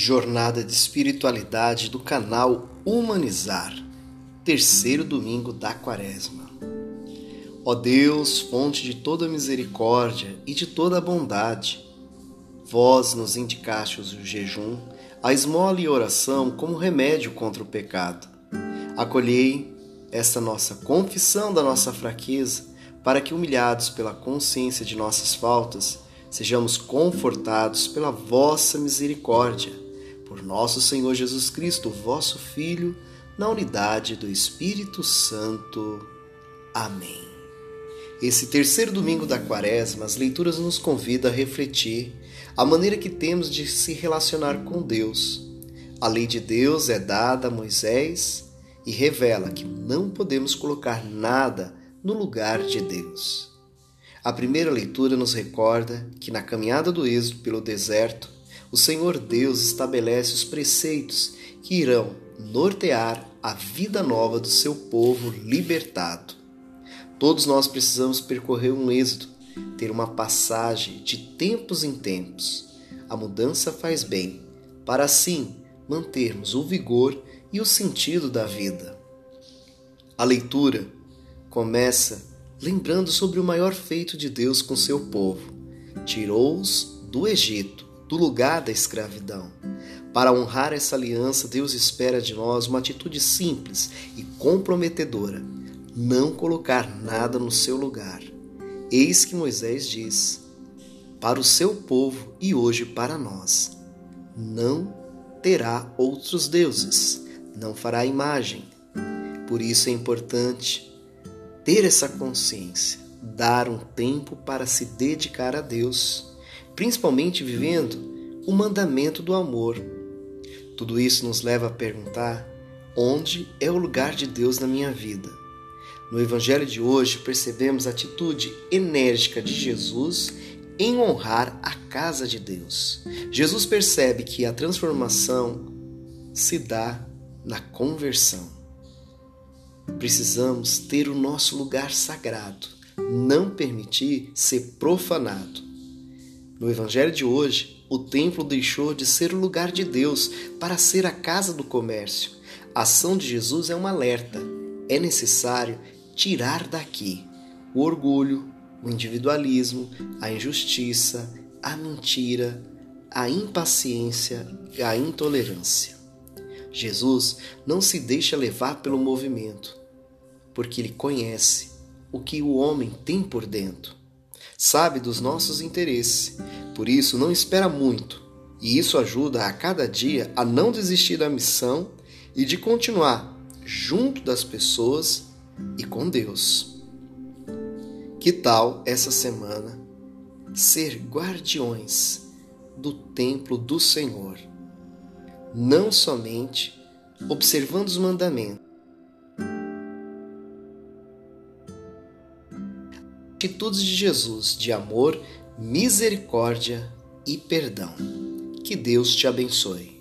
Jornada de Espiritualidade do canal Humanizar, terceiro domingo da Quaresma. Ó Deus, fonte de toda misericórdia e de toda bondade, vós nos indicastes o jejum, a esmola e a oração como remédio contra o pecado. Acolhei esta nossa confissão da nossa fraqueza, para que, humilhados pela consciência de nossas faltas, sejamos confortados pela vossa misericórdia, por nosso Senhor Jesus Cristo, vosso Filho, na unidade do Espírito Santo. Amém. Esse terceiro domingo da Quaresma, as leituras nos convidam a refletir a maneira que temos de se relacionar com Deus. A lei de Deus é dada a Moisés e revela que não podemos colocar nada no lugar de Deus. A primeira leitura nos recorda que na caminhada do êxodo pelo deserto, o Senhor Deus estabelece os preceitos que irão nortear a vida nova do seu povo libertado. Todos nós precisamos percorrer um êxodo, ter uma passagem de tempos em tempos. A mudança faz bem, para assim mantermos o vigor e o sentido da vida. A leitura começa lembrando sobre o maior feito de Deus com seu povo. Tirou-os do Egito, do lugar da escravidão. Para honrar essa aliança, Deus espera de nós uma atitude simples e comprometedora: não colocar nada no seu lugar. Eis que Moisés diz: para o seu povo e hoje para nós: não terá outros deuses, não fará imagem. Por isso é importante ter essa consciência, dar um tempo para se dedicar a Deus, principalmente vivendo o mandamento do amor. Tudo isso nos leva a perguntar: onde é o lugar de Deus na minha vida? No Evangelho de hoje, percebemos a atitude enérgica de Jesus em honrar a casa de Deus. Jesus percebe que a transformação se dá na conversão. Precisamos ter o nosso lugar sagrado, não permitir ser profanado. No Evangelho de hoje, o templo deixou de ser o lugar de Deus para ser a casa do comércio. A ação de Jesus é um alerta. É necessário tirar daqui o orgulho, o individualismo, a injustiça, a mentira, a impaciência e a intolerância. Jesus não se deixa levar pelo movimento, porque ele conhece o que o homem tem por dentro. Sabe dos nossos interesses, por isso não espera muito, e isso ajuda a cada dia a não desistir da missão e de continuar junto das pessoas e com Deus. Que tal essa semana ser guardiões do templo do Senhor? Não somente observando os mandamentos, atitudes de Jesus de amor, misericórdia e perdão. Que Deus te abençoe.